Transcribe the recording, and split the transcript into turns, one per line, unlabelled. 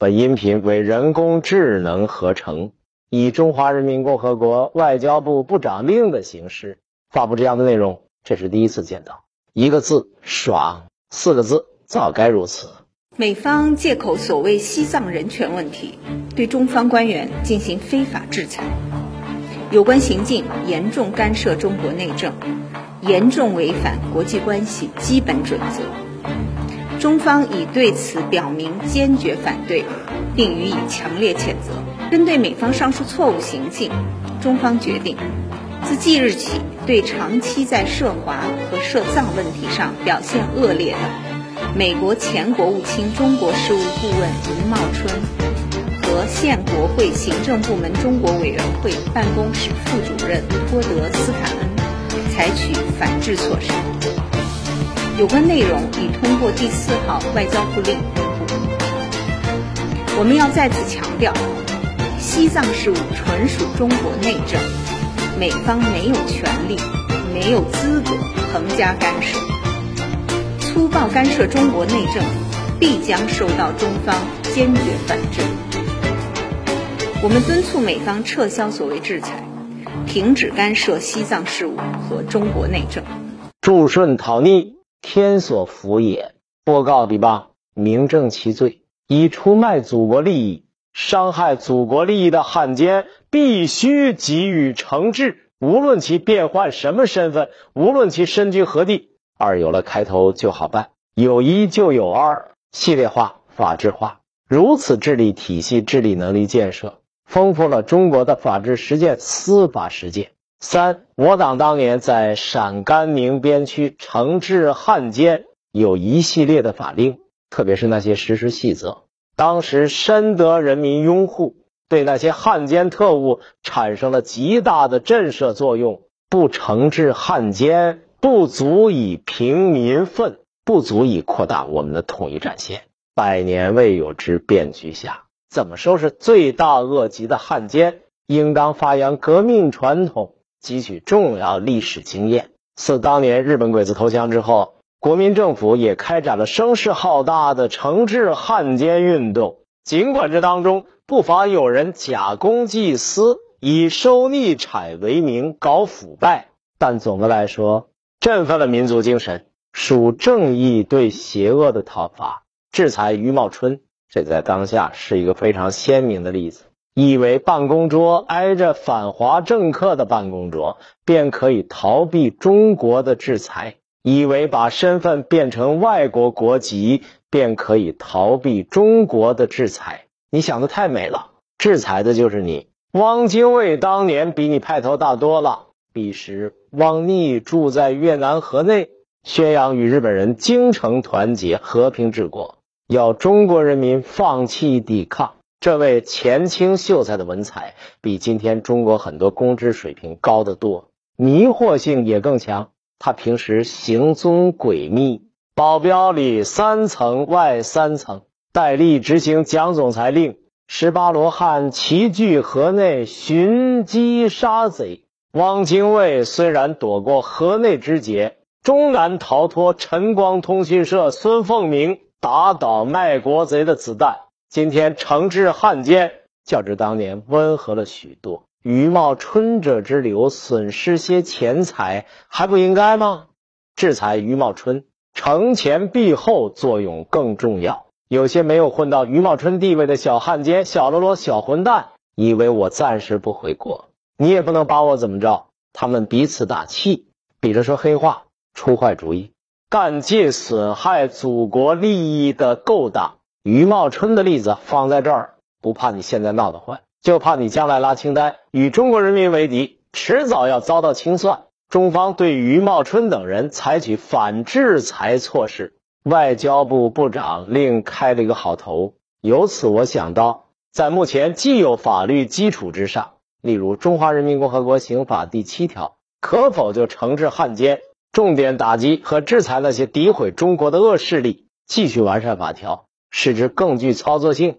本音频为人工智能合成，以中华人民共和国外交部部长令的形式发布这样的内容，这是第一次见到。一个字爽，四个字早该如此。
美方借口所谓西藏人权问题，对中方官员进行非法制裁，有关行径严重干涉中国内政，严重违反国际关系基本准则。中方已对此表明坚决反对，并予以强烈谴责。针对美方上述错误行径，中方决定自即日起，对长期在涉华和涉藏问题上表现恶劣的美国前国务卿中国事务顾问余茂春和现国会行政部门中国委员会办公室副主任托德斯坦恩，采取反制措施。有关内容已通过第四号外交部令公布。我们要再次强调，西藏事务纯属中国内政，美方没有权利、没有资格横加干涉。粗暴干涉中国内政，必将受到中方坚决反制。我们敦促美方撤销所谓制裁，停止干涉西藏事务和中国内政。
祝顺讨逆。天所福也。播告必罢，明正其罪。以出卖祖国利益、伤害祖国利益的汉奸，必须给予惩治。无论其变换什么身份，无论其身居何地。二有了开头就好办，有一就有二，系列化、法制化，如此治理体系、治理能力建设，丰富了中国的法治实践、司法实践。三，我党当年在陕甘宁边区惩治汉奸有一系列的法令，特别是那些实施细则，当时深得人民拥护，对那些汉奸特务产生了极大的震慑作用。不惩治汉奸，不足以平民愤，不足以扩大我们的统一战线。百年未有之变局下，怎么收拾罪大恶极的汉奸？应当发扬革命传统。汲取重要历史经验。自当年日本鬼子投降之后，国民政府也开展了声势浩大的惩治汉奸运动。尽管这当中不乏有人假公济私，以收逆产为名搞腐败，但总的来说，振奋了民族精神，属正义对邪恶的讨伐。制裁余茂春，这在当下是一个非常鲜明的例子。以为办公桌挨着反华政客的办公桌，便可以逃避中国的制裁；以为把身份变成外国国籍，便可以逃避中国的制裁。你想的太美了，制裁的就是你。汪精卫当年比你派头大多了。彼时，汪逆住在越南河内，宣扬与日本人精诚团结、和平治国，要中国人民放弃抵抗。这位前清秀才的文采，比今天中国很多公知水平高得多，迷惑性也更强。他平时行踪诡秘，保镖里三层外三层，戴笠执行蒋总裁令，十八罗汉齐聚河内寻机杀贼。汪精卫虽然躲过河内之劫，终难逃脱晨光通讯社孙凤鸣打倒卖国贼的子弹。今天惩治汉奸，较之当年温和了许多。余茂春者之流，损失些钱财，还不应该吗？制裁余茂春，惩前毖后作用更重要。有些没有混到余茂春地位的小汉奸、小喽啰、小混蛋，以为我暂时不回国，你也不能把我怎么着。他们彼此打气，比着说黑话，出坏主意，干尽损害祖国利益的勾当。余茂春的例子放在这儿，不怕你现在闹得坏，就怕你将来拉清单，与中国人民为敌，迟早要遭到清算。中方对余茂春等人采取反制裁措施，外交部部长另开了一个好头。由此我想到，在目前既有法律基础之上，例如《中华人民共和国刑法》第七条，可否就惩治汉奸，重点打击和制裁那些诋毁中国的恶势力，继续完善法条。使之更具操作性，